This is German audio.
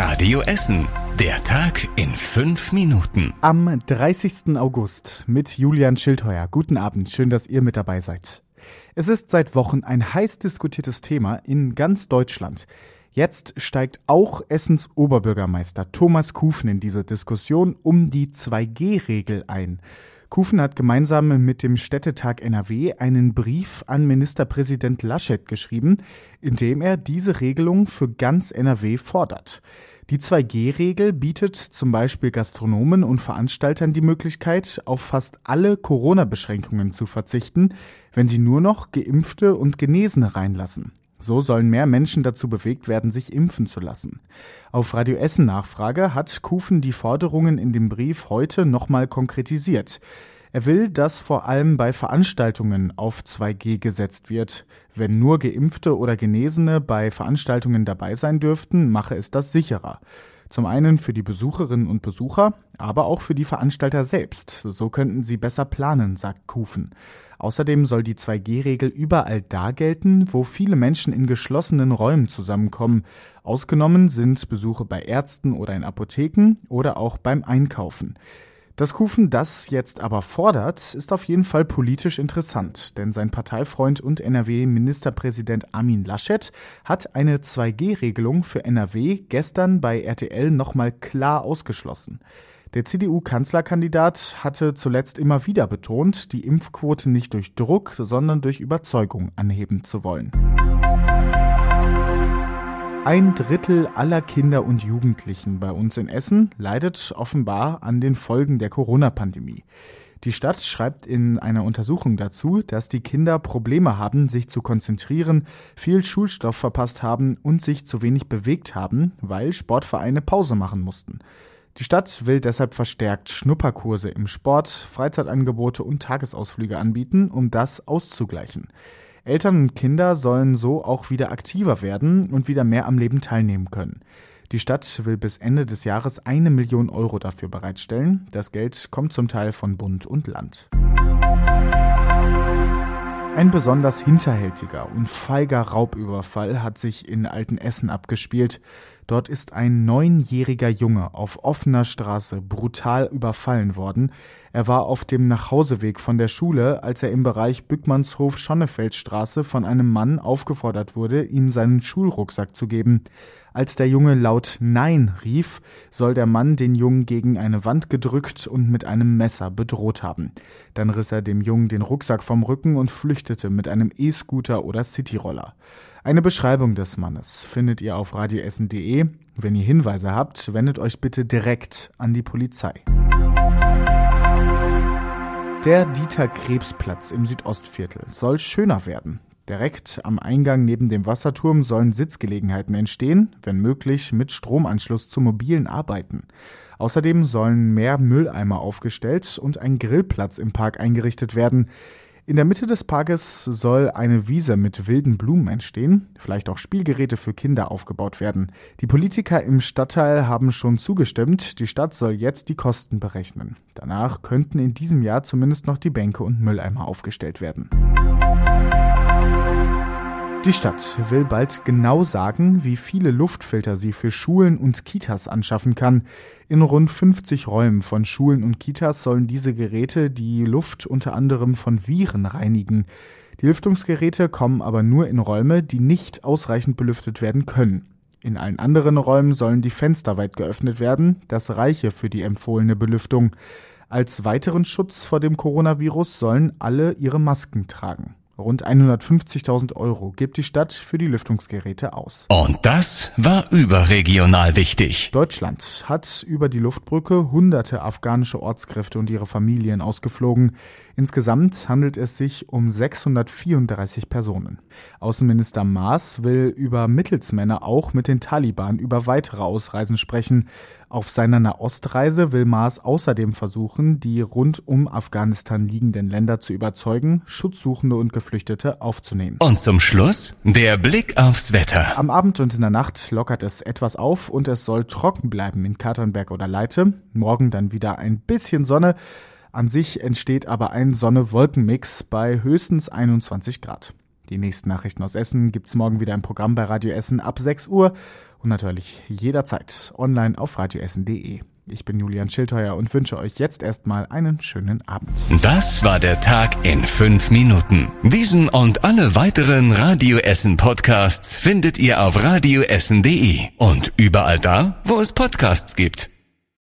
Radio Essen. Der Tag in fünf Minuten. Am 30. August mit Julian Schildheuer. Guten Abend, schön, dass ihr mit dabei seid. Es ist seit Wochen ein heiß diskutiertes Thema in ganz Deutschland. Jetzt steigt auch Essens Oberbürgermeister Thomas Kufen in diese Diskussion um die 2G-Regel ein. Kufen hat gemeinsam mit dem Städtetag NRW einen Brief an Ministerpräsident Laschet geschrieben, in dem er diese Regelung für ganz NRW fordert. Die 2G-Regel bietet zum Beispiel Gastronomen und Veranstaltern die Möglichkeit, auf fast alle Corona-Beschränkungen zu verzichten, wenn sie nur noch Geimpfte und Genesene reinlassen. So sollen mehr Menschen dazu bewegt werden, sich impfen zu lassen. Auf Radio Essen Nachfrage hat Kufen die Forderungen in dem Brief heute nochmal konkretisiert. Er will, dass vor allem bei Veranstaltungen auf 2G gesetzt wird. Wenn nur Geimpfte oder Genesene bei Veranstaltungen dabei sein dürften, mache es das sicherer. Zum einen für die Besucherinnen und Besucher, aber auch für die Veranstalter selbst. So könnten sie besser planen, sagt Kufen. Außerdem soll die 2G-Regel überall da gelten, wo viele Menschen in geschlossenen Räumen zusammenkommen. Ausgenommen sind Besuche bei Ärzten oder in Apotheken oder auch beim Einkaufen. Dass Kufen das jetzt aber fordert, ist auf jeden Fall politisch interessant, denn sein Parteifreund und NRW-Ministerpräsident Armin Laschet hat eine 2G-Regelung für NRW gestern bei RTL nochmal klar ausgeschlossen. Der CDU-Kanzlerkandidat hatte zuletzt immer wieder betont, die Impfquote nicht durch Druck, sondern durch Überzeugung anheben zu wollen. Ein Drittel aller Kinder und Jugendlichen bei uns in Essen leidet offenbar an den Folgen der Corona-Pandemie. Die Stadt schreibt in einer Untersuchung dazu, dass die Kinder Probleme haben, sich zu konzentrieren, viel Schulstoff verpasst haben und sich zu wenig bewegt haben, weil Sportvereine Pause machen mussten. Die Stadt will deshalb verstärkt Schnupperkurse im Sport, Freizeitangebote und Tagesausflüge anbieten, um das auszugleichen. Eltern und Kinder sollen so auch wieder aktiver werden und wieder mehr am Leben teilnehmen können. Die Stadt will bis Ende des Jahres eine Million Euro dafür bereitstellen. Das Geld kommt zum Teil von Bund und Land. Ein besonders hinterhältiger und feiger Raubüberfall hat sich in Altenessen abgespielt. Dort ist ein neunjähriger Junge auf offener Straße brutal überfallen worden. Er war auf dem Nachhauseweg von der Schule, als er im Bereich Bückmannshof-Schonnefeldstraße von einem Mann aufgefordert wurde, ihm seinen Schulrucksack zu geben. Als der Junge laut Nein rief, soll der Mann den Jungen gegen eine Wand gedrückt und mit einem Messer bedroht haben. Dann riss er dem Jungen den Rucksack vom Rücken und flüchtete mit einem E-Scooter oder Cityroller. Eine Beschreibung des Mannes findet ihr auf radioessen.de. Wenn ihr Hinweise habt, wendet euch bitte direkt an die Polizei. Der Dieter-Krebs-Platz im Südostviertel soll schöner werden. Direkt am Eingang neben dem Wasserturm sollen Sitzgelegenheiten entstehen, wenn möglich mit Stromanschluss zu mobilen Arbeiten. Außerdem sollen mehr Mülleimer aufgestellt und ein Grillplatz im Park eingerichtet werden. In der Mitte des Parkes soll eine Wiese mit wilden Blumen entstehen, vielleicht auch Spielgeräte für Kinder aufgebaut werden. Die Politiker im Stadtteil haben schon zugestimmt, die Stadt soll jetzt die Kosten berechnen. Danach könnten in diesem Jahr zumindest noch die Bänke und Mülleimer aufgestellt werden. Die Stadt will bald genau sagen, wie viele Luftfilter sie für Schulen und Kitas anschaffen kann. In rund 50 Räumen von Schulen und Kitas sollen diese Geräte die Luft unter anderem von Viren reinigen. Die Lüftungsgeräte kommen aber nur in Räume, die nicht ausreichend belüftet werden können. In allen anderen Räumen sollen die Fenster weit geöffnet werden, das reiche für die empfohlene Belüftung. Als weiteren Schutz vor dem Coronavirus sollen alle ihre Masken tragen. Rund 150.000 Euro gibt die Stadt für die Lüftungsgeräte aus. Und das war überregional wichtig. Deutschland hat über die Luftbrücke hunderte afghanische Ortskräfte und ihre Familien ausgeflogen. Insgesamt handelt es sich um 634 Personen. Außenminister Maas will über Mittelsmänner auch mit den Taliban über weitere Ausreisen sprechen. Auf seiner Nahostreise will Maas außerdem versuchen, die rund um Afghanistan liegenden Länder zu überzeugen, Schutzsuchende und Geflüchtete aufzunehmen. Und zum Schluss der Blick aufs Wetter. Am Abend und in der Nacht lockert es etwas auf und es soll trocken bleiben in Katernberg oder Leite. Morgen dann wieder ein bisschen Sonne. An sich entsteht aber ein Sonne-Wolken-Mix bei höchstens 21 Grad. Die nächsten Nachrichten aus Essen gibt's morgen wieder im Programm bei Radio Essen ab 6 Uhr. und natürlich jederzeit online auf radioessen.de. Ich bin Julian Schildheuer und wünsche euch jetzt erstmal einen schönen Abend. Das war der Tag in fünf Minuten. Diesen und alle weiteren Radio Essen Podcasts findet ihr auf radioessen.de und überall da, wo es Podcasts gibt.